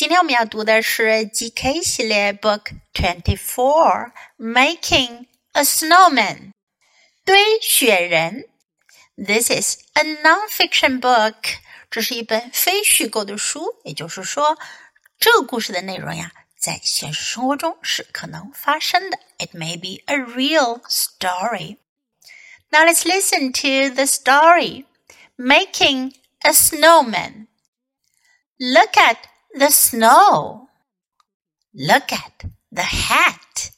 今天我们要读的是 GK 系列 Book Twenty Four Making a Snowman 堆雪人。This is a non-fiction book。这是一本非虚构的书，也就是说，这个故事的内容呀，在现实生活中是可能发生的。It may be a real story. Now let's listen to the story. Making a snowman. Look at the snow. Look at the hat.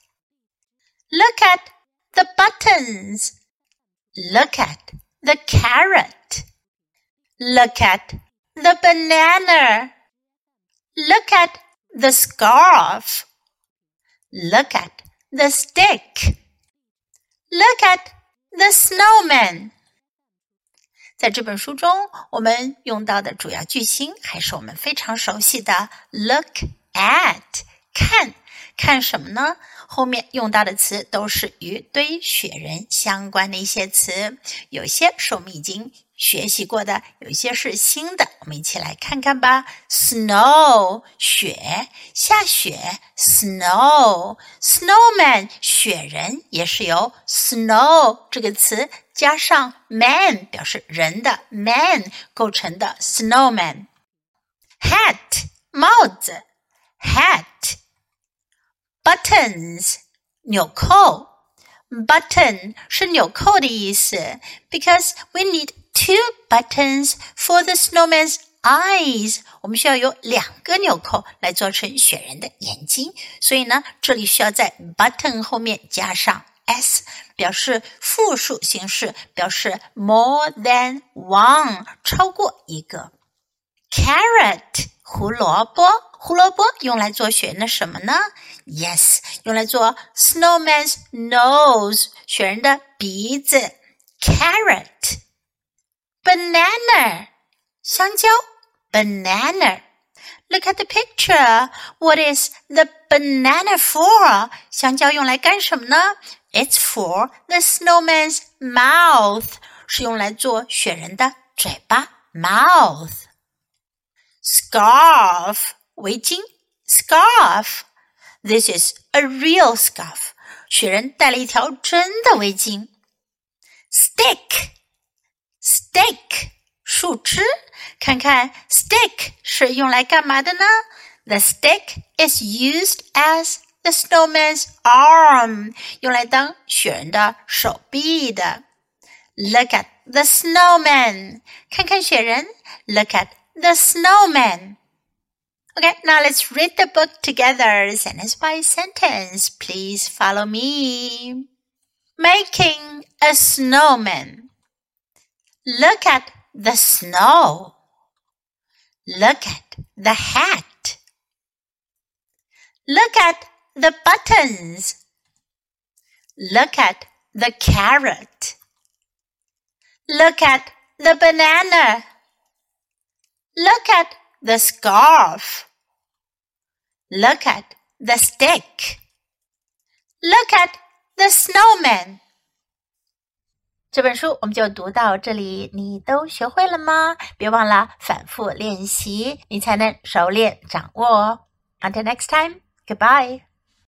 Look at the buttons. Look at the carrot. Look at the banana. Look at the scarf. Look at the stick. Look at the snowman. 在这本书中，我们用到的主要句型还是我们非常熟悉的 look at，看，看什么呢？后面用到的词都是与堆雪人相关的一些词，有些是我们已经学习过的，有些是新的。我们一起来看看吧。Snow，雪，下雪。Snow，snowman，雪人也是由 snow 这个词。加上 man 表示人的 man 构成的 snowman。hat 帽子，hat buttons 纽扣，button 是纽扣的意思，because we need two buttons for the snowman's eyes。我们需要有两个纽扣来做成雪人的眼睛，所以呢，这里需要在 button 后面加上。s 表示复数形式，表示 more than one 超过一个。carrot 胡萝卜，胡萝卜用来做雪人的什么呢？Yes，用来做 snowman's nose 雪人的鼻子。carrot banana 香蕉，banana。Look at the picture. What is the banana for? 香蕉用来干什么呢？it's for the snowman's mouth，是用来做雪人的嘴巴 mouth。Scarf 围巾 scarf。This is a real scarf。雪人戴了一条真的围巾。Stick stick 树枝，看看 stick 是用来干嘛的呢 ？The stick is used as the snowman's arm 用来当雪人的手臂的。Look at the snowman，看看雪人。Look at the snowman。Okay, now let's read the book together, sentence by sentence. Please follow me. Making a snowman. Look at the snow. Look at the hat. Look at the buttons. Look at the carrot. Look at the banana. Look at the scarf. Look at the stick. Look at the snowman. 这本书我们就读到这里，你都学会了吗？别忘了反复练习，你才能熟练掌握哦。Until next time, goodbye.